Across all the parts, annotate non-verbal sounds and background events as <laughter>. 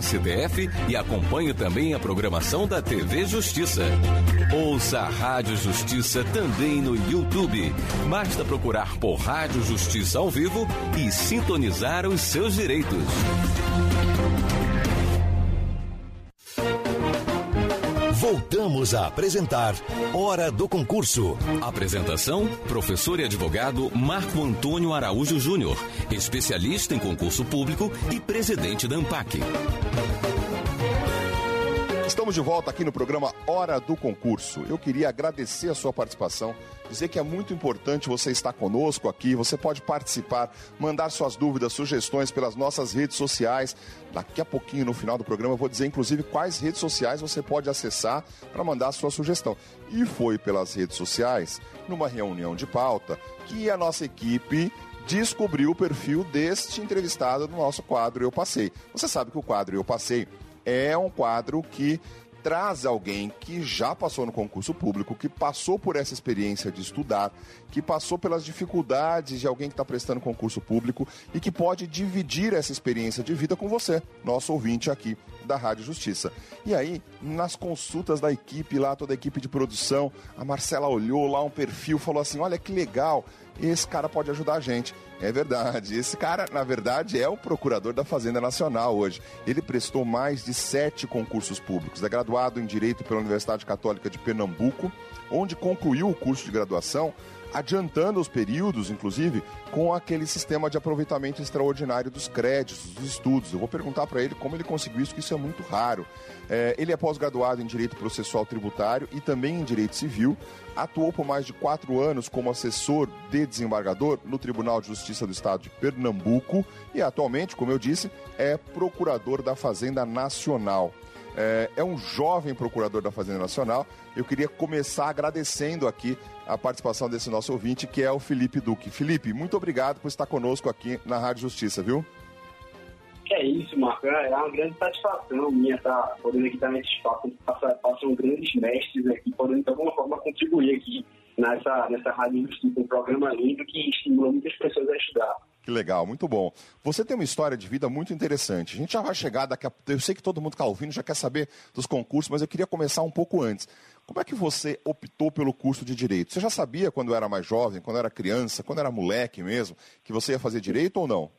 STF e acompanhe também a programação da TV Justiça. Ouça a Rádio Justiça também no YouTube. Basta procurar por Rádio Justiça ao vivo e sintonizar os seus direitos. Voltamos a apresentar Hora do Concurso. Apresentação: professor e advogado Marco Antônio Araújo Júnior, especialista em concurso público e presidente da ANPAC. Estamos de volta aqui no programa Hora do Concurso. Eu queria agradecer a sua participação, dizer que é muito importante você estar conosco aqui. Você pode participar, mandar suas dúvidas, sugestões pelas nossas redes sociais. Daqui a pouquinho, no final do programa, eu vou dizer inclusive quais redes sociais você pode acessar para mandar a sua sugestão. E foi pelas redes sociais, numa reunião de pauta, que a nossa equipe descobriu o perfil deste entrevistado no nosso quadro Eu Passei. Você sabe que o quadro Eu Passei é um quadro que traz alguém que já passou no concurso público, que passou por essa experiência de estudar, que passou pelas dificuldades de alguém que está prestando concurso público e que pode dividir essa experiência de vida com você, nosso ouvinte aqui da Rádio Justiça. E aí, nas consultas da equipe lá, toda a equipe de produção, a Marcela olhou lá um perfil, falou assim: olha que legal, esse cara pode ajudar a gente. É verdade. Esse cara, na verdade, é o procurador da Fazenda Nacional hoje. Ele prestou mais de sete concursos públicos. É graduado em Direito pela Universidade Católica de Pernambuco, onde concluiu o curso de graduação adiantando os períodos, inclusive, com aquele sistema de aproveitamento extraordinário dos créditos, dos estudos. Eu vou perguntar para ele como ele conseguiu isso, que isso é muito raro. É, ele é pós-graduado em Direito Processual Tributário e também em Direito Civil. Atuou por mais de quatro anos como assessor de desembargador no Tribunal de Justiça do Estado de Pernambuco e atualmente, como eu disse, é procurador da Fazenda Nacional. É, é, um jovem procurador da Fazenda Nacional. Eu queria começar agradecendo aqui a participação desse nosso ouvinte, que é o Felipe Duque. Felipe, muito obrigado por estar conosco aqui na Rádio Justiça, viu? É isso, Marco. É uma grande satisfação minha estar podendo aqui estar nesse espaço, passam grandes mestres aqui, podendo de alguma forma contribuir aqui nessa, nessa Rádio Justiça, um programa lindo que estimula muitas pessoas a estudar. Que legal, muito bom. Você tem uma história de vida muito interessante. A gente já vai chegar daqui a Eu sei que todo mundo está ouvindo já quer saber dos concursos, mas eu queria começar um pouco antes. Como é que você optou pelo curso de Direito? Você já sabia quando era mais jovem, quando era criança, quando era moleque mesmo, que você ia fazer Direito ou não?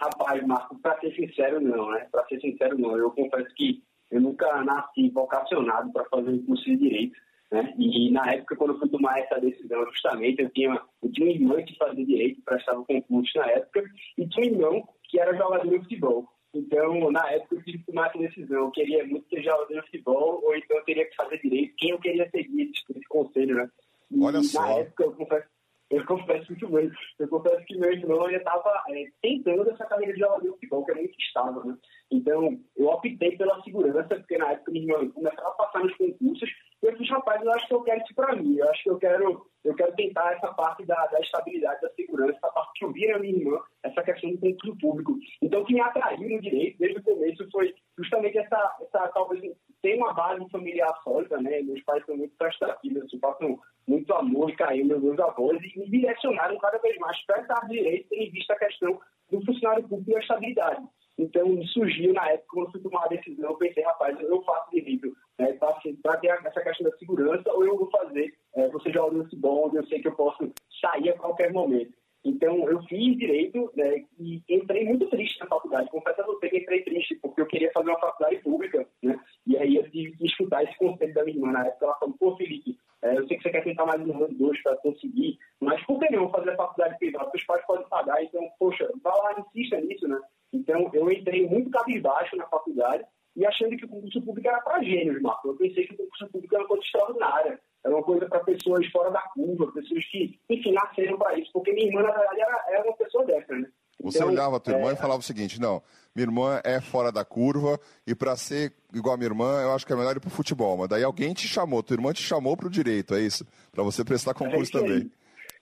Rapaz, Marco, para ser sincero, não, né? Para ser sincero, não. Eu confesso que eu nunca nasci vocacionado para fazer um curso de Direito. Né? E na época, quando eu fui tomar essa decisão, justamente, eu tinha, eu tinha uma irmã que fazia direito, prestava concurso na época, e tinha um irmão que era jogador de futebol. Então, na época, eu tive que tomar essa decisão. Eu queria muito ser jogador de futebol, ou então eu teria que fazer direito. Quem eu queria seguir esse, esse conselho, né? E, Olha só. Na época, eu confesso, eu confesso muito bem. Eu confesso que meu irmão ele estava é, tentando essa carreira de jogador de futebol, que é muito estável, né? Então, eu optei pela segurança, porque na época minha irmã começava a passar nos concursos, eu disse, rapaz, eu acho que eu quero isso para mim, eu acho que eu quero, eu quero tentar essa parte da, da estabilidade, da segurança, essa parte que eu vi na minha irmã, essa questão do concurso público. Então, o que me atraiu no direito, desde o começo, foi justamente essa, essa talvez, ter uma base familiar sólida, né? Meus pais são muito prestativos, assim, passam muito amor e carinho meus avós, e me direcionaram cada vez mais para essa direito, em vista a questão do funcionário público e a estabilidade. Então, surgiu na época, quando fui tomar a decisão, eu pensei, rapaz, eu faço direito né, para ter essa questão da segurança, ou eu vou fazer, é, você já olhou esse bom, eu sei que eu posso sair a qualquer momento. Então, eu fiz direito né, e entrei muito triste na faculdade. Confesso a você que entrei triste, porque eu queria fazer uma faculdade pública, né? E aí eu tive que escutar esse conselho da minha irmã na época. Ela falou, pô, Felipe, é, eu sei que você quer tentar mais um ano, dois para conseguir, mas por que não fazer a faculdade privada? Os pais podem pagar, então, poxa, vá lá, insista nisso, né? Então, eu entrei muito cabisbaixo na faculdade e achando que o concurso público era para gênios, Marco. Eu pensei que o concurso público era uma coisa extraordinária. Era uma coisa para pessoas fora da curva, pessoas que, enfim, nasceram para isso. Porque minha irmã, na verdade, era, era uma pessoa dessa, né? Você então, olhava a tua irmã é... e falava o seguinte: não, minha irmã é fora da curva e para ser igual a minha irmã, eu acho que é melhor ir pro futebol. Mas daí alguém te chamou, tua irmã te chamou pro direito, é isso? Para você prestar concurso é também.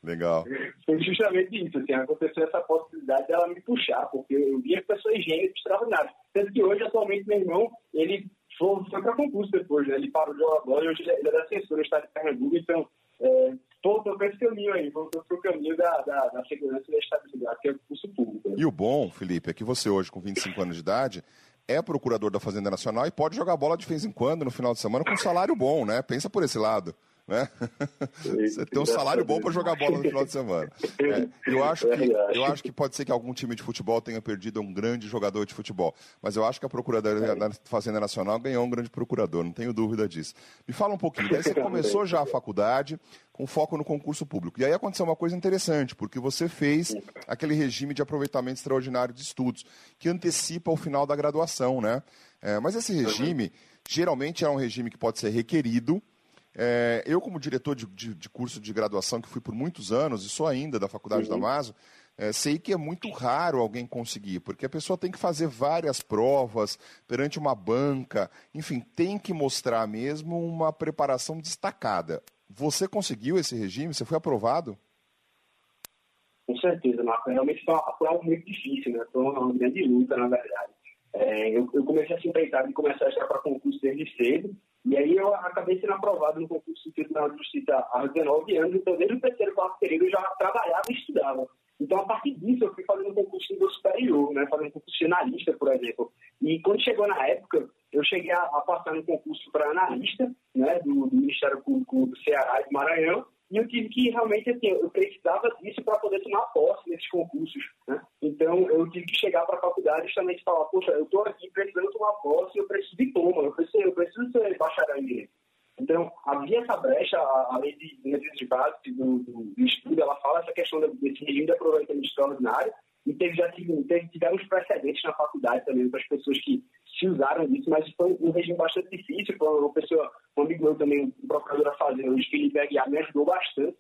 Legal. Foi justamente isso, assim, aconteceu essa possibilidade dela me puxar, porque eu via pessoas gênios extraordinárias. Tanto que hoje, atualmente, meu irmão, ele foi, para concurso depois, né? Ele parou de bola e hoje ele é, é assessor do estado de Pernambuco, então é, voltou para esse caminho aí, voltou para o caminho da, da, da, segurança e da estabilidade, que é o curso público. Né? E o bom, Felipe, é que você hoje, com 25 anos de idade, é procurador da Fazenda Nacional e pode jogar bola de vez em quando, no final de semana, com um salário bom, né? Pensa por esse lado né? Você tem um salário bom para jogar bola no final de semana. <laughs> É, eu, acho que, eu acho que pode ser que algum time de futebol tenha perdido um grande jogador de futebol, mas eu acho que a Procuradoria da Fazenda Nacional ganhou um grande procurador, não tenho dúvida disso. Me fala um pouquinho, daí você <laughs> começou já a faculdade com foco no concurso público. E aí aconteceu uma coisa interessante, porque você fez aquele regime de aproveitamento extraordinário de estudos, que antecipa o final da graduação, né? É, mas esse regime, geralmente é um regime que pode ser requerido, é, eu, como diretor de, de, de, curso de graduação, que fui por muitos anos, e sou ainda da Faculdade uhum. da Maso, é, sei que é muito raro alguém conseguir, porque a pessoa tem que fazer várias provas perante uma banca, enfim, tem que mostrar mesmo uma preparação destacada. Você conseguiu esse regime? Você foi aprovado? Com certeza, Marco. Realmente foi, foi algo muito difícil, né? Foi uma grande luta, na verdade. É, eu, eu, comecei a se empreitar de começar a estudar para concurso desde cedo, e aí eu acabei sendo aprovado no concurso do Tribunal de Justiça há 19 anos, então desde o terceiro quarto período eu já trabalhava e estudava. Então, a partir disso, eu fui fazendo um concurso de nível superior, né, fazendo um concurso de analista, por exemplo. E quando chegou na época, eu cheguei a, a passar no concurso para analista né, do, do Ministério Público do Ceará e do Maranhão, e eu tive que realmente, assim, eu precisava disso para poder tomar posse nesses concursos. Né? Então, eu tive que chegar para a faculdade justamente falar: poxa, eu estou aqui precisando tomar posse, eu preciso de diploma, eu preciso, eu preciso ser bacharel em direito. Então, havia essa brecha, a lei de necessidade básicas do, do, do, estudo, ela fala essa questão desse regime de aproveitamento extraordinário, e teve, já teve, teve, tiveram uns precedentes na faculdade também para as pessoas que se usaram disso, mas foi um regime bastante difícil. Foi uma pessoa, um amigo meu também, um procurador da Fazenda, o Felipe Aguiar, me ajudou bastante.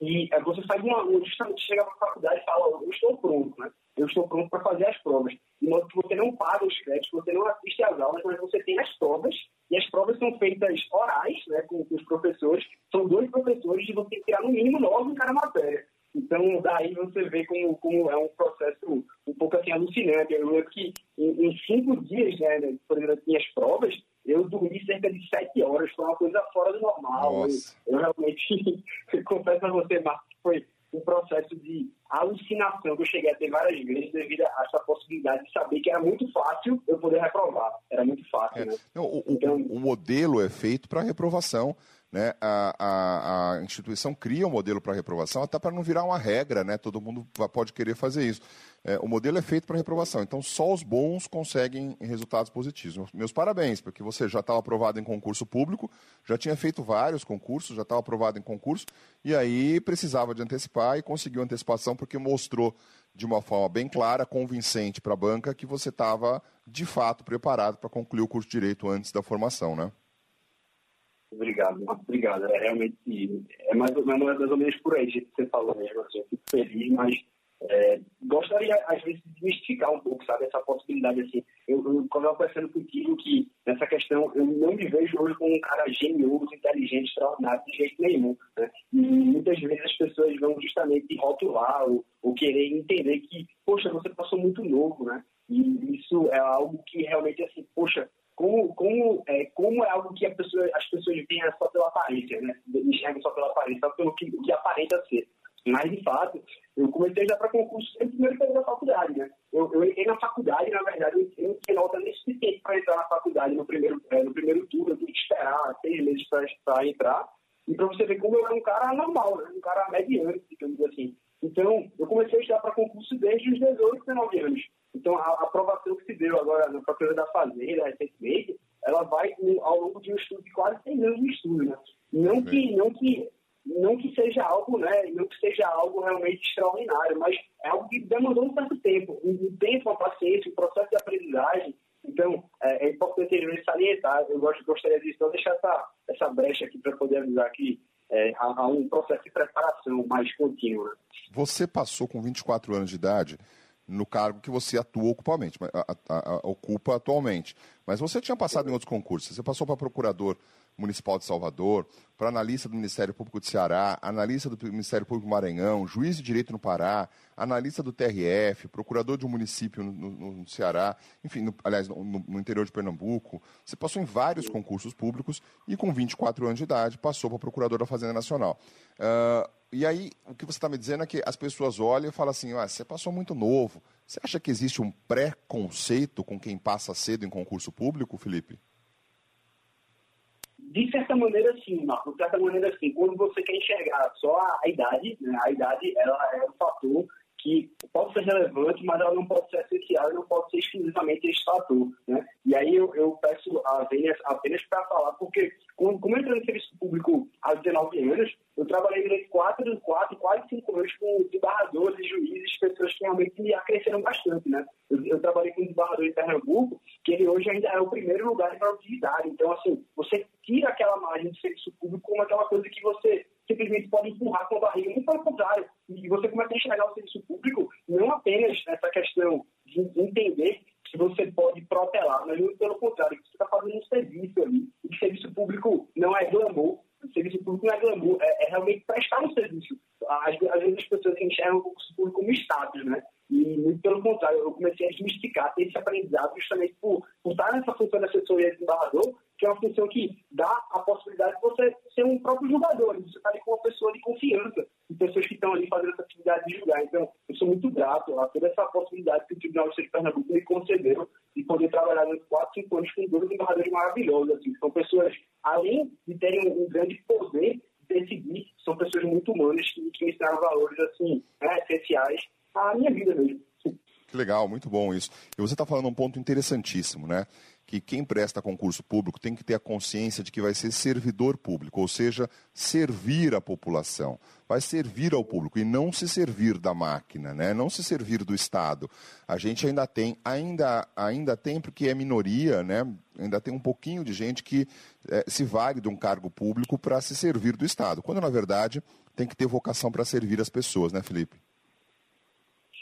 E é, você sai de uma justamente chega para a faculdade e fala: Eu estou pronto, né? Eu estou pronto para fazer as provas. De modo que você não paga os créditos, você não assiste às aulas, mas você tem as provas. E as provas são feitas orais, né, com, com os professores. São dois professores e você tem que tirar no mínimo nove em cada matéria. Então, daí você vê como, como é um processo um pouco assim alucinante. Eu lembro que em, em cinco dias, né, por exemplo, as minhas provas, eu dormi cerca de sete horas, foi uma coisa fora do normal. Eu, eu, realmente <laughs> confesso a você, Marcos, que foi um processo de alucinação que eu cheguei a ter várias vezes devido a essa possibilidade de saber que era muito fácil eu poder reprovar. Era muito fácil, é. né? Não, o, então, o, o modelo é feito para reprovação né, a, a, a, instituição cria um modelo para reprovação até para não virar uma regra, né? Todo mundo pode querer fazer isso. É, o modelo é feito para reprovação, então só os bons conseguem resultados positivos. Meus parabéns, porque você já estava aprovado em concurso público, já tinha feito vários concursos, já estava aprovado em concurso, e aí precisava de antecipar e conseguiu antecipação porque mostrou de uma forma bem clara, convincente para a banca, que você estava de fato preparado para concluir o curso de direito antes da formação, né? Obrigado, obrigado. É realmente é mais, ou, mais ou menos por aí que você falou mesmo. Assim, eu fico feliz, mas é, gostaria às vezes de mistificar um pouco, sabe, essa possibilidade assim. Eu, eu quando eu conversando contigo que nessa questão eu não me vejo hoje como um cara genioso, inteligente, extraordinário de jeito nenhum. Né? E muitas vezes as pessoas vão justamente rotular ou, ou querer entender que, poxa, você passou muito novo, né? E isso é algo que realmente assim, poxa, como, como, é, como é algo que pessoa, as pessoas veem só pela aparência, né? Enxergam só pela aparência, só pelo que, que aparenta ser. Mas, de fato, eu comecei já para concurso no primeiro período da faculdade, né? Eu, eu entrei na faculdade, na verdade, eu não tinha nota nem suficiente para entrar na faculdade no primeiro, é, no primeiro turno, eu tinha que esperar seis meses para entrar. E para você ver como eu era um cara normal, né? Um cara mediano, digamos assim. Então, eu comecei a estudar para concurso desde os 18, 19 anos. Então, a, aprovação que se deu agora na Procuradoria da Fazenda, recentemente, ela vai ao longo de um estudo de quase 100 anos de estudo, né? Não que, não que, não que seja algo, né? Não que seja algo realmente extraordinário, mas é algo que demandou um certo tempo, um tempo, uma paciência, um processo de aprendizagem. Então, é, é importante ele salientar, eu gosto, gostaria disso, então deixar essa, essa brecha aqui para poder avisar que é, há, há, um processo de preparação mais contínuo. Né? Você passou com 24 anos de idade no cargo que você atua ocupamente, a, a, a, ocupa atualmente. Mas você tinha passado em outros concursos. Você passou para procurador municipal de Salvador, para analista do Ministério Público de Ceará, analista do Ministério Público do Maranhão, juiz de direito no Pará, analista do TRF, procurador de um município no, no, no Ceará, enfim, no, aliás, no, interior de Pernambuco. Você passou em vários concursos públicos e com 24 anos de idade passou para procurador da Fazenda Nacional. Uh, e aí, o que você está me dizendo é que as pessoas olham e falam assim: ah, você passou muito novo. Você acha que existe um preconceito com quem passa cedo em concurso público, Felipe? De certa maneira, sim, Marco. De certa maneira, sim. Quando você quer enxergar só a, idade, né? a idade ela é um fator que pode ser relevante, mas ela não pode ser essencial e não pode ser exclusivamente fator. Né? E aí eu, eu peço a Vênia apenas para falar, porque como, como eu entrei no serviço público há 19 anos, eu trabalhei durante quatro, quatro, quase cinco anos com desembargadores, juízes, pessoas que realmente me acresceram bastante. Né? Eu, eu trabalhei com um desembargador em Pernambuco, que ele hoje ainda é o primeiro lugar de produtividade. Então, assim, você tira aquela margem de serviço público como aquela coisa que você simplesmente pode empurrar com a barriga. E você começa a enxergar o serviço público não apenas essa questão de entender que você pode protelar, mas muito pelo contrário, que você está fazendo um serviço ali. E serviço público não é glamour, o serviço público não é glamour, é, é realmente prestar um serviço. Às, às, vezes as pessoas enxergam o serviço público como status, né? E muito pelo contrário, eu comecei a desmistificar, ter esse aprendizado justamente por, por estar nessa função de assessoria de embargador, que é uma função que dá a possibilidade de você ser um próprio julgador, você está ali com uma pessoa de confiança, pessoas que estão ali fazendo essa atividade de julgar. Então, eu sou muito grato a toda essa possibilidade que o Tribunal de Justiça de Pernambuco me concedeu de poder trabalhar nos 4, 5 anos com dois embargadores maravilhosos. Assim. São pessoas, além de terem um grande poder de decidir, são pessoas muito humanas que, que me ensinaram valores assim, né, essenciais à minha vida mesmo. Que legal, muito bom isso. E você está falando um ponto interessantíssimo, né? Que quem presta concurso público tem que ter a consciência de que vai ser servidor público, ou seja, servir a população, vai servir ao público e não se servir da máquina, né? não se servir do Estado. A gente ainda tem, ainda, ainda tem, porque é minoria, né? ainda tem um pouquinho de gente que é, se vale de um cargo público para se servir do Estado, quando na verdade tem que ter vocação para servir as pessoas, né, Felipe?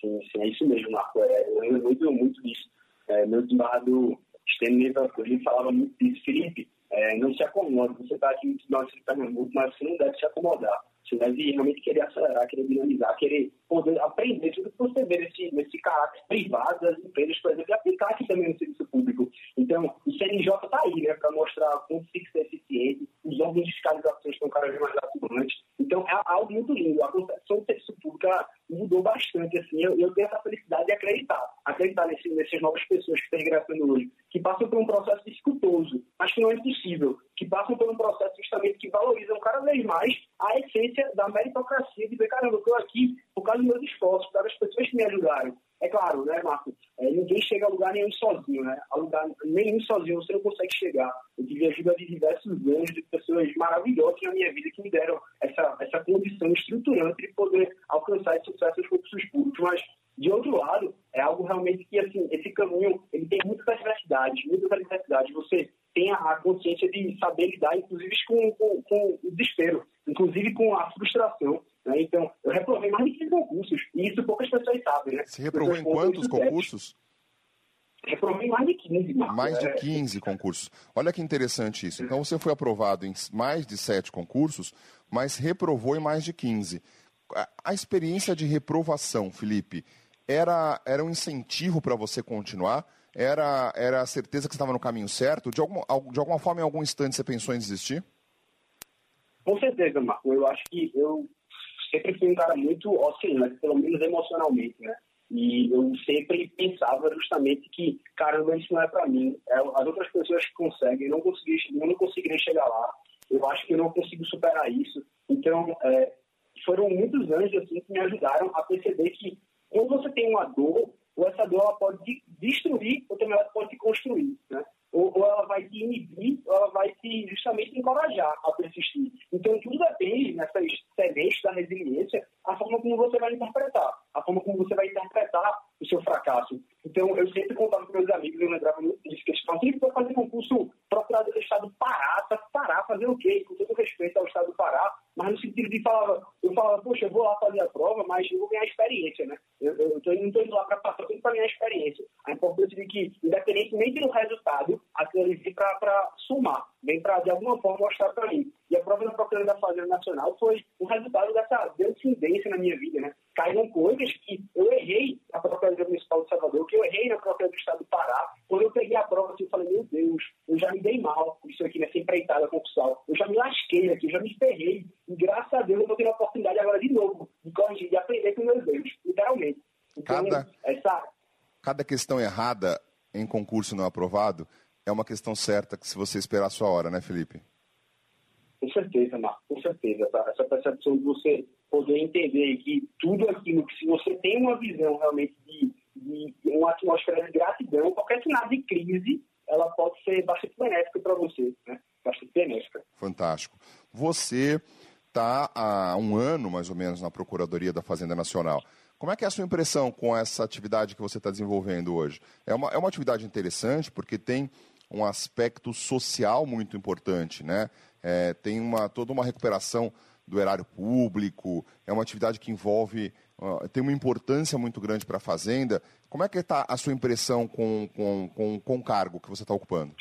Sim, sim, é isso mesmo, Marco. É, eu lembro muito, muito disso. É, meu desembargador Stênio ele falava muito disso, Felipe, é, não se acomode, você está aqui no Tribunal de Pernambuco, mas você não deve se acomodar. Você deve realmente querer acelerar, querer dinamizar, querer poder aprender tudo que você vê nesse, nesse caráter privado das empresas, por exemplo, e aplicar aqui também no serviço público. Então, o CNJ está aí, né, para mostrar como fica ser eficiente, os órgãos de fiscalização estão cada vez mais atuantes. Então, é algo muito lindo. A concepção do serviço público mudou bastante, assim. Eu, eu, tenho essa felicidade de acreditar, acreditar nesse, nessas novas pessoas que estão ingressando hoje, que passam por um processo dificultoso, mas que não é impossível, que passam por um processo justamente que valorizam cada vez mais a essência da meritocracia, de ver, caramba, eu estou aqui por causa dos meus esforços, por causa das pessoas que me ajudaram. É claro, né, Marco? É, ninguém chega a lugar nenhum sozinho, né? A lugar nenhum sozinho você não consegue chegar. Eu tive ajuda de diversos anos, de pessoas maravilhosas na minha vida que me deram essa, essa condição estruturante de poder alcançar esse sucesso nos concursos públicos. Mas, de outro lado, é algo realmente que, assim, esse caminho, ele tem muitas adversidades, muitas adversidades. Você tem a consciência de saber lidar, inclusive, com, com, com o desespero, inclusive com a frustração. Né? Então, eu reprovei mais de 15 concursos, e isso poucas pessoas sabem. Né? Você reprovou em quantos concursos? Reprovei mais de 15. Marcos. Mais de 15 é. concursos. Olha que interessante isso. Então, você foi aprovado em mais de 7 concursos, mas reprovou em mais de 15. A experiência de reprovação, Felipe, era, era um incentivo para você continuar? Era, era a certeza que estava no caminho certo? De alguma, de alguma forma, em algum instante, você pensou em desistir? Com certeza, Marco. Eu acho que eu sempre fui um cara muito oscilante, pelo menos emocionalmente, né? E eu sempre pensava justamente que, caramba, isso não é para mim. É, as outras pessoas que conseguem, eu não, consegui, eu não conseguirei chegar lá. Eu acho que eu não consigo superar isso. Então, é, foram muitos anos assim, que me ajudaram a perceber que quando você tem uma dor, ou essa dor ela pode destruir, ou também ela pode construir. Né? ou, ou ela vai te inibir, ou ela vai te justamente encorajar a persistir. Então, tudo depende, nessas sementes da resiliência, a forma como você vai interpretar, a forma como você vai interpretar o seu fracasso. Então, eu sempre contava com meus amigos, eu lembrava muito disso, que eles falavam, sempre vou fazer concurso procurador do Estado do Pará, para Pará fazer o quê? Com todo respeito ao Estado do Pará, mas no sentido de falava, eu falava, poxa, eu vou lá fazer a prova, mas eu vou ganhar experiência, né? Eu, eu, eu não estou indo lá para para ganhar experiência. A importância de que, independentemente do resultado, aquilo ali vem para somar, vem para, de alguma forma, mostrar para mim. E a prova da Procuradoria da Fazenda Nacional foi o resultado dessa descendência na minha vida, né? Caíram coisas que eu errei na Procuradoria Municipal de Salvador, que eu errei na Procuradoria do Estado do Pará. Quando eu peguei a prova, assim, eu falei, meu Deus, eu já me dei mal com isso aqui, nessa empreitada concursal. Eu já me lasquei aqui, eu já me ferrei. E graças a Deus eu vou ter a oportunidade agora de novo, de corrigir, de aprender com meus erros, literalmente. Então, cada. Cada questão errada em concurso não aprovado é uma questão certa que se você esperar a sua hora, né, Felipe? Com certeza, Marco, com certeza. Essa percepção de você poder entender que tudo aquilo que se você tem uma visão realmente de, de uma atmosfera de gratidão, qualquer sinal de crise, ela pode ser bastante benéfica para você, né? Bastante benéfica. Fantástico. Você está há um ano, mais ou menos, na Procuradoria da Fazenda Nacional. Como é que é a sua impressão com essa atividade que você está desenvolvendo hoje? É uma, é uma atividade interessante porque tem um aspecto social muito importante, né? É, tem uma, toda uma recuperação do erário público, é uma atividade que envolve, uh, tem uma importância muito grande para a Fazenda. Como é que está a sua impressão com, com, com, com o cargo que você está ocupando?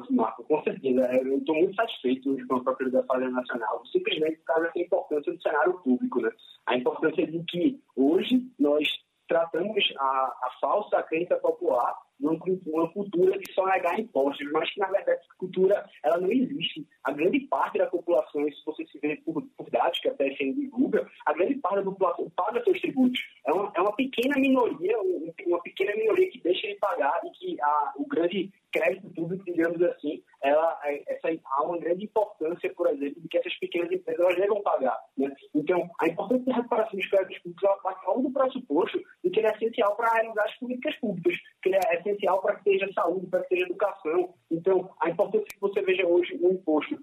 Ótimo, Marco, com certeza. Eu estou muito satisfeito com a Procuradoria da Fazenda Nacional, simplesmente por causa da importância do cenário público, né? A importância de que hoje nós tratamos a, a falsa crença popular uma, cultura de só negar impostos, mas que na verdade essa cultura ela não existe. A grande parte da população, se você se vê por, por dados que a PFN divulga, a grande parte da população paga seus tributos. É uma, é uma pequena minoria, uma pequena minoria que deixa de pagar e que a, o grande crédito público, digamos assim, ela, essa, há uma grande importância, por exemplo, de que essas pequenas empresas elas devem pagar. Né? Então, a importância da recuperação dos créditos públicos ela parte do pressuposto de que ele é essencial para realizar as políticas públicas, que ele é essencial para que seja saúde, para que seja educação. Então, a importância que você veja hoje o imposto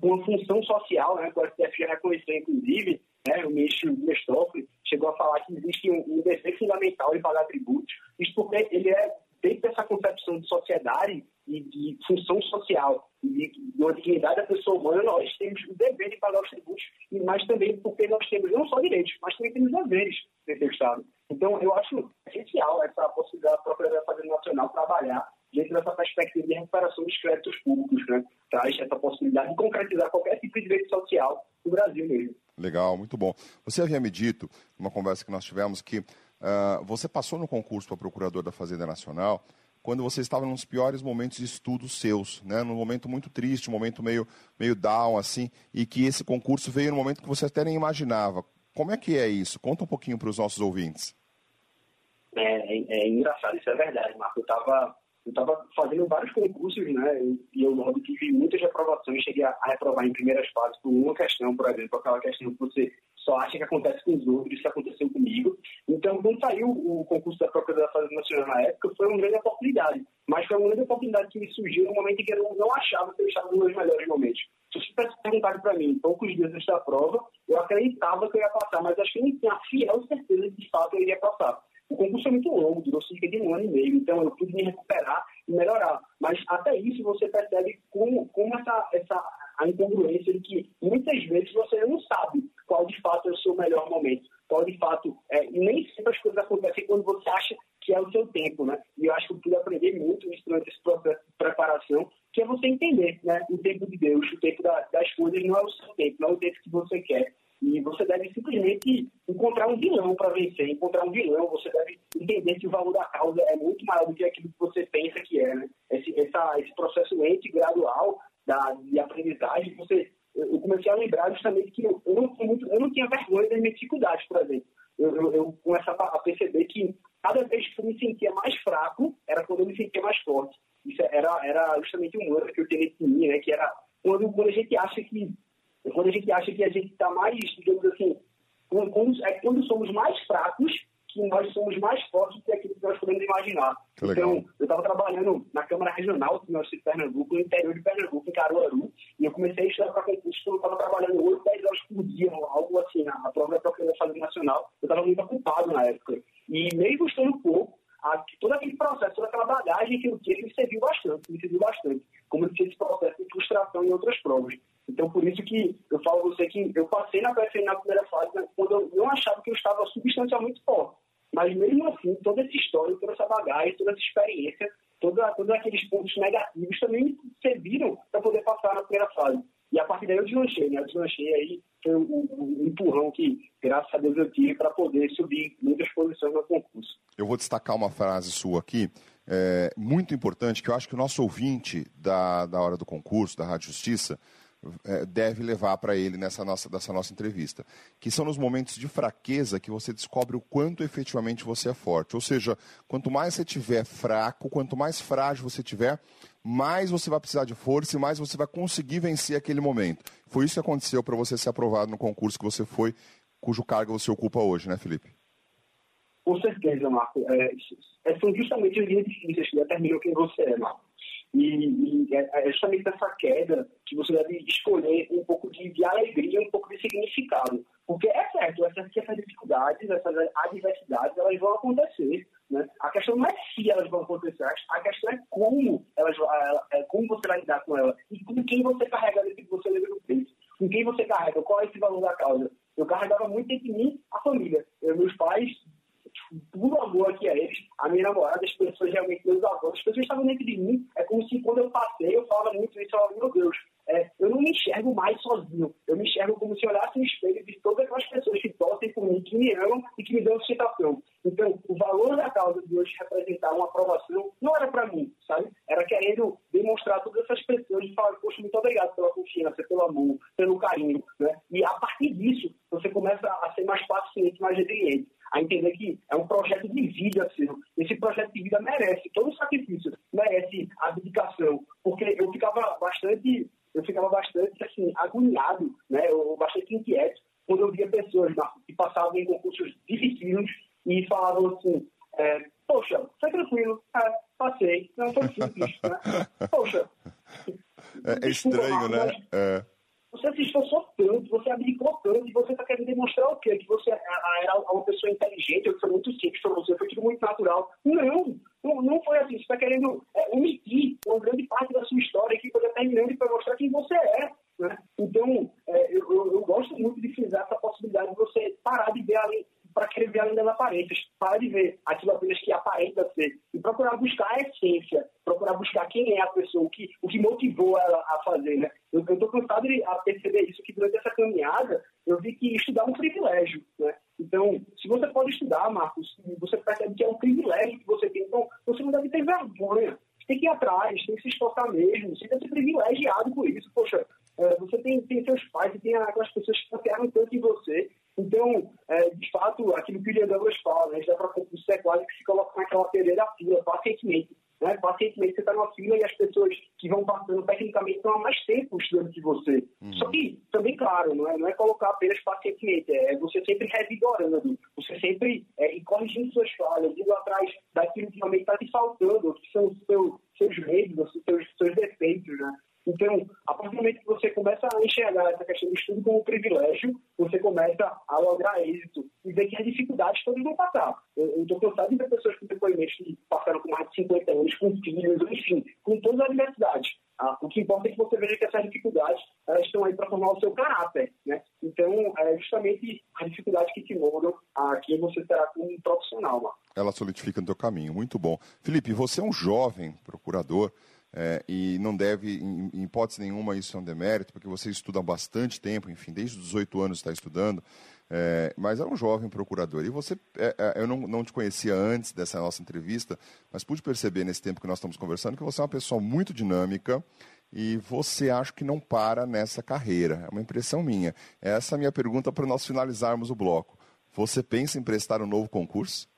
com uma função social, né, que o STF já reconheceu, inclusive, né, o ministro Mestoff chegou a falar que existe um, um dever fundamental em pagar tributos, isso porque ele é concepção de sociedade e de função social e de, dignidade da pessoa humana, nós temos o dever de pagar os tributos, mas também porque nós temos não só direitos, mas também temos deveres dentro do Estado. Então, eu acho essencial essa possibilidade da própria Fazenda Nacional trabalhar dentro dessa perspectiva de recuperação dos créditos públicos, né? Traz essa possibilidade de concretizar qualquer tipo de direito social no Brasil mesmo. Legal, muito bom. Você havia me dito, numa conversa que nós tivemos, que uh, você passou no concurso para procurador da Fazenda Nacional quando você estava nos piores momentos de estudos seus, né? num momento muito triste, um momento meio, meio down, assim, e que esse concurso veio no momento que você até nem imaginava. Como é que é isso? Conta um pouquinho para os nossos ouvintes. É, é, é, engraçado, isso é verdade, Marco. Eu estava eu estava fazendo vários concursos, né? E eu logo tive muitas reprovações, cheguei a, reprovar em primeiras fases por uma questão, por exemplo, aquela questão que você só acha que acontece com os outros, isso aconteceu comigo. Então, quando saiu o concurso da Procuradoria da Fazenda Nacional na época, foi uma grande oportunidade. Mas foi uma grande oportunidade que me surgiu no momento em que eu não achava que eu estava nos meus melhores momentos. Se você tivesse perguntado para mim, poucos dias antes da prova, eu acreditava que eu ia passar, mas acho que não tinha fiel certeza de que de fato eu iria passar. O concurso é muito longo, durou cerca de um ano e meio, então eu pude me recuperar e melhorar. Mas até isso você percebe como, como essa, essa a incongruência de que muitas vezes você não sabe qual de fato é o seu melhor momento, qual de fato é, e nem sempre as coisas acontecem quando você acha que é o seu tempo, né? E eu acho que eu pude aprender muito isso durante esse processo de preparação, que é você entender, né? O tempo de Deus, o tempo da, das coisas não é o seu tempo, não é o tempo que você quer. E você deve simplesmente encontrar um vilão para vencer, encontrar um vilão. Você deve entender que o valor da causa é muito maior do que aquilo que você pensa que é. Né? Esse, essa, esse processo lento e gradual da, de aprendizagem, você, eu comecei a lembrar justamente que eu, eu, não, muito, eu não tinha vergonha das minhas dificuldades, por exemplo. Eu, eu, eu começava a perceber que cada vez que eu me sentia mais fraco, era quando eu me sentia mais forte. Isso era, era justamente um ano que eu tinha em mim, né? que era quando, quando a gente acha que quando a gente acha que a gente está mais, digamos assim, quando, é quando somos mais fracos que nós somos mais fortes do que aquilo que nós podemos imaginar. Então, eu estava trabalhando na Câmara Regional do nosso de Pernambuco, no interior de Pernambuco, em Caruaru, e eu comecei a estudar para concurso quando eu estava trabalhando 8, 10 horas por dia, algo assim, a prova da Procuradoria Nacional. Eu estava muito ocupado na época. E mesmo estando pouco, a, todo aquele processo, toda aquela bagagem que eu tinha, me serviu bastante, me serviu bastante. Como eu tinha esse processo de frustração em outras provas. Então, por isso que eu falo a você que eu passei na PFN na primeira fase né, quando eu não achava que eu estava substancialmente forte. Mas mesmo assim, toda essa história, toda essa bagagem, toda essa experiência, toda, todos aqueles pontos negativos também me serviram para poder passar na primeira fase. E a partir daí eu deslanchei, né? Eu deslanchei aí, foi o, o empurrão que, graças a Deus, eu tive para poder subir muitas posições no concurso. Eu vou destacar uma frase sua aqui, é, muito importante, que eu acho que o nosso ouvinte da, da hora do concurso, da Rádio Justiça, é, deve levar para ele nessa nossa, nessa nossa entrevista. Que são nos momentos de fraqueza que você descobre o quanto efetivamente você é forte. Ou seja, quanto mais você tiver fraco, quanto mais frágil você tiver, mais você vai precisar de força e mais você vai conseguir vencer aquele momento. Foi isso que aconteceu para você ser aprovado no concurso que você foi, cujo cargo você ocupa hoje, né, Felipe? Com certeza, Marco. É, é são justamente os dias difíceis que determinam quem você é, Marco. E, e, é, é justamente essa queda que você deve escolher um pouco de, de alegria, um pouco de significado. Porque é certo, essas, essas dificuldades, essas adversidades, elas vão acontecer. Né? A questão não é se elas vão acontecer, a questão é como, elas, é, como você vai lidar com elas e com quem você carrega dentro que você leva no peito. Com quem você carrega, qual é esse valor da causa. Eu carregava muito entre mim a família. Eu, meus pais tudo amor aqui a eles, a minha namorada, as pessoas realmente, meus avós, as pessoas estavam dentro de mim. É como se quando eu passei, eu falava muito isso, eu falava, meu Deus, é, eu não me enxergo mais sozinho. Eu me enxergo como se olhasse no espelho de todas aquelas pessoas que torcem por mim, que me amam e que me dão sustentação. Então, o valor da causa de hoje representar uma aprovação não era para mim, sabe? Era querendo demonstrar todas essas pessoas e falar, poxa, muito obrigado pela confiança, pelo amor, pelo carinho, né? E a partir disso, você começa a ser mais paciente, mais resiliente a entender que é um projeto de vida seu. Esse projeto de vida merece todo o sacrifício, merece a dedicação, porque eu ficava bastante, eu ficava bastante assim agoniado, né? Eu bastante inquieto quando eu via pessoas que passavam em concursos difíceis e falavam assim, é, poxa, foi tranquilo, é, passei, não foi simples, né? <laughs> Poxa. É, é estranho, né? É você se esforçou tanto, você abdicou tanto, e você está querendo demonstrar o quê? Que você era uma pessoa inteligente, que foi muito simples para você, foi tudo muito natural. Não, não, não foi assim. Você está querendo é, omitir uma grande parte da sua história que foi determinante para mostrar quem você é. Né? Então, é, eu, eu, gosto muito de frisar essa possibilidade de você parar de ver além, para querer ver além das aparências, parar de ver aquilo apenas que aparenta ser e procurar buscar a essência, procurar buscar quem é a pessoa, o que, o que motivou ela a fazer. Né? Eu estou cansado de perceber isso, que durante essa caminhada eu vi que estudar é um privilégio. Né? Então, se você pode estudar, Marcos, você percebe que é um privilégio que você tem, você não deve ter vergonha. Tem que ir atrás, tem que se esforçar mesmo, você deve ser privilegiado por isso. Poxa, é, você tem, tem seus pais tem aquelas pessoas que confiaram tanto em você. Então, é, de fato, aquilo que o William Douglas fala, né, dá para você é quase que se coloca naquela pereira fila, pacientemente. Né? Pacientemente você está numa fila e as pessoas que vão passando tecnicamente estão há mais tempo estudando que você. Uhum. Só que, também, claro, não é, não é colocar apenas pacientemente, é você sempre revigorando, você sempre é, corrigindo suas falhas, indo atrás daquilo que realmente está te faltando, que são os seus, seus medos, os seus, seus defeitos, né? Então, a partir do momento que você começa a enxergar essa questão do estudo como um privilégio, você começa a lograr êxito e ver que as dificuldades todas vão passar. Eu estou cansado de ver pessoas com depoimentos que passaram com mais de 50 anos, com filhos, enfim, com todas as diversidades. Ah, o que importa é que você veja que essas dificuldades elas estão aí para formar o seu caráter. Né? Então, é justamente as dificuldades que te moldam a quem você será como profissional. Ela solidifica no teu caminho. Muito bom. Felipe, você é um jovem procurador. É, e não deve, em, em, hipótese nenhuma, isso é um demérito, porque você estuda há bastante tempo, enfim, desde os 18 anos está estudando, é, mas é um jovem procurador. E você, é, é, eu não, não te conhecia antes dessa nossa entrevista, mas pude perceber nesse tempo que nós estamos conversando que você é uma pessoa muito dinâmica e você acha que não para nessa carreira. É uma impressão minha. Essa é a minha pergunta para nós finalizarmos o bloco. Você pensa em prestar um novo concurso?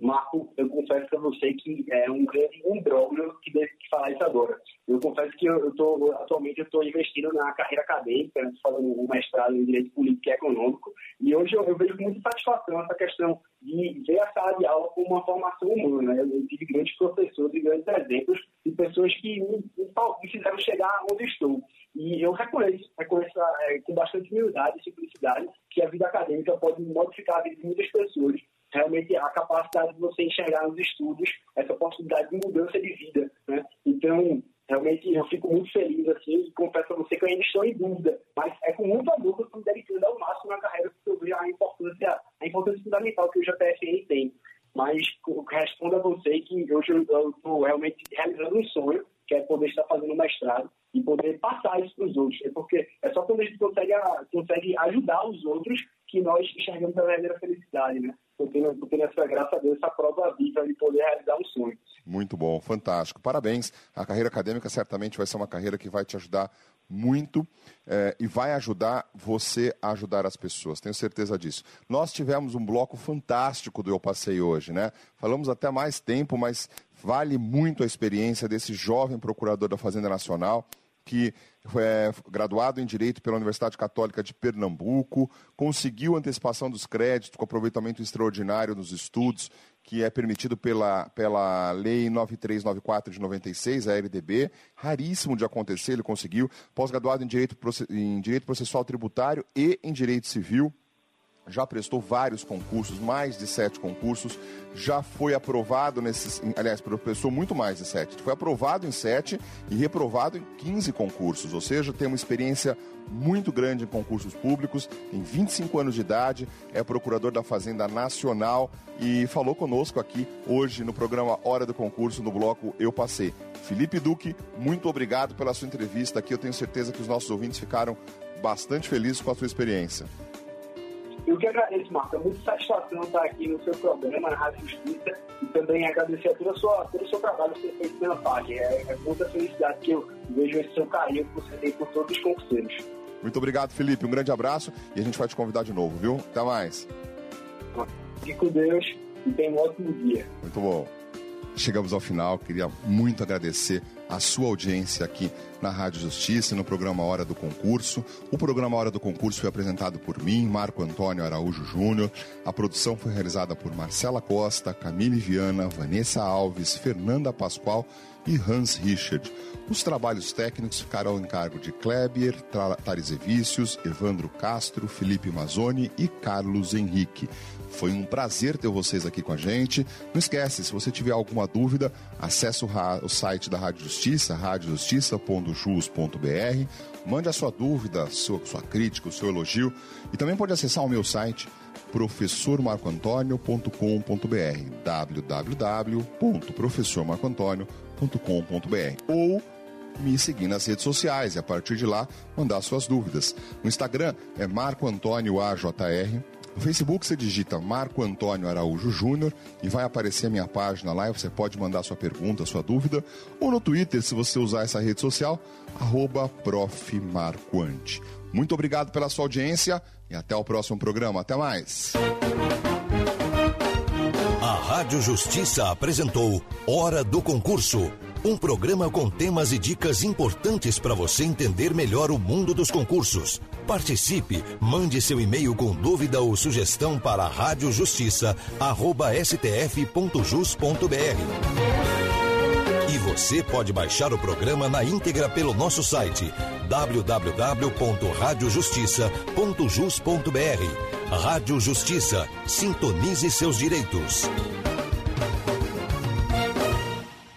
Marco, eu confesso para você que é um grande imbróglio que deve falar isso agora. Eu confesso que eu, eu tô, atualmente eu estou investindo na carreira acadêmica, fazendo um mestrado em Direito Político e Econômico, e hoje eu, eu vejo com muita satisfação essa questão de ver a sala de aula como uma formação humana. Eu, eu tive grandes professores e grandes exemplos de pessoas que me, me fizeram chegar onde estou. E eu reconheço, reconheço é, com bastante humildade e simplicidade que a vida acadêmica pode modificar a vida de muitas pessoas realmente a capacidade de você enxergar nos estudos essa possibilidade de mudança de vida, né? Então, realmente eu fico muito feliz assim e confesso a você que eu ainda estou em dúvida, mas é com muito amor que eu estou me dedicando ao máximo na carreira porque eu a importância, a importância fundamental que o JPFN tem. Mas respondo a você que hoje eu estou realmente realizando um sonho, que é poder estar fazendo mestrado e poder passar isso para os outros. É porque é só quando a gente consegue, consegue ajudar os outros que nós enxergamos a verdadeira felicidade, né? Eu tenho, eu tenho essa, graça a Deus, essa prova viva de poder realizar um sonho. Muito bom, fantástico. Parabéns. A carreira acadêmica certamente vai ser uma carreira que vai te ajudar muito é, e vai ajudar você a ajudar as pessoas, tenho certeza disso. Nós tivemos um bloco fantástico do Eu Passei hoje, né? Falamos até mais tempo, mas vale muito a experiência desse jovem procurador da Fazenda Nacional que é graduado em Direito pela Universidade Católica de Pernambuco, conseguiu antecipação dos créditos com aproveitamento extraordinário nos estudos, que é permitido pela, pela Lei 9394 de 96, a LDB. Raríssimo de acontecer, ele conseguiu. Pós-graduado em Direito, em Direito Processual Tributário e em Direito Civil já prestou vários concursos, mais de sete concursos, já foi aprovado nesses, aliás, prestou muito mais de sete, foi aprovado em sete e reprovado em 15 concursos, ou seja, tem uma experiência muito grande em concursos públicos, tem 25 anos de idade, é procurador da Fazenda Nacional e falou conosco aqui hoje no programa Hora do Concurso, no bloco Eu Passei. Felipe Duque, muito obrigado pela sua entrevista aqui, eu tenho certeza que os nossos ouvintes ficaram bastante felizes com a sua experiência. Eu que agradeço, Marco. É muito satisfação estar aqui no seu programa, na Rádio Justiça, e também agradecer a toda sua, todo o seu trabalho que você fez pela página. É, é muita felicidade que eu vejo esse seu carinho que você tem por todos os concurseiros. Muito obrigado, Felipe. Um grande abraço e a gente vai te convidar de novo, viu? Até mais. Fique com Deus e tenha um ótimo dia. Muito bom. Chegamos ao final, queria muito agradecer a sua audiência aqui na Rádio Justiça, no programa Hora do Concurso. O programa Hora do Concurso foi apresentado por mim, Marco Antônio Araújo Júnior. A produção foi realizada por Marcela Costa, Camille Viana, Vanessa Alves, Fernanda Pascoal e Hans Richard. Os trabalhos técnicos ficaram em cargo de Kleber, Tarizevicius, Evandro Castro, Felipe Mazzoni e Carlos Henrique. Foi um prazer ter vocês aqui com a gente. Não esquece, se você tiver alguma dúvida, acesse o, o site da Rádio Justiça, radiojustiça.jus.br. Mande a sua dúvida, sua, sua crítica, o seu elogio. E também pode acessar o meu site, professormarcoantonio.com.br www.professormarcoantonio.com.br ou me seguir nas redes sociais e a partir de lá mandar suas dúvidas. No Instagram é Marco Antônio AJR no Facebook você digita Marco Antônio Araújo Júnior e vai aparecer a minha página lá e você pode mandar sua pergunta, sua dúvida. Ou no Twitter, se você usar essa rede social, arroba Muito obrigado pela sua audiência e até o próximo programa. Até mais. A Rádio Justiça apresentou Hora do Concurso um programa com temas e dicas importantes para você entender melhor o mundo dos concursos. Participe, mande seu e-mail com dúvida ou sugestão para radiojustiça@stf.jus.br. E você pode baixar o programa na íntegra pelo nosso site www.radiojustiça.jus.br. Rádio Justiça, sintonize seus direitos.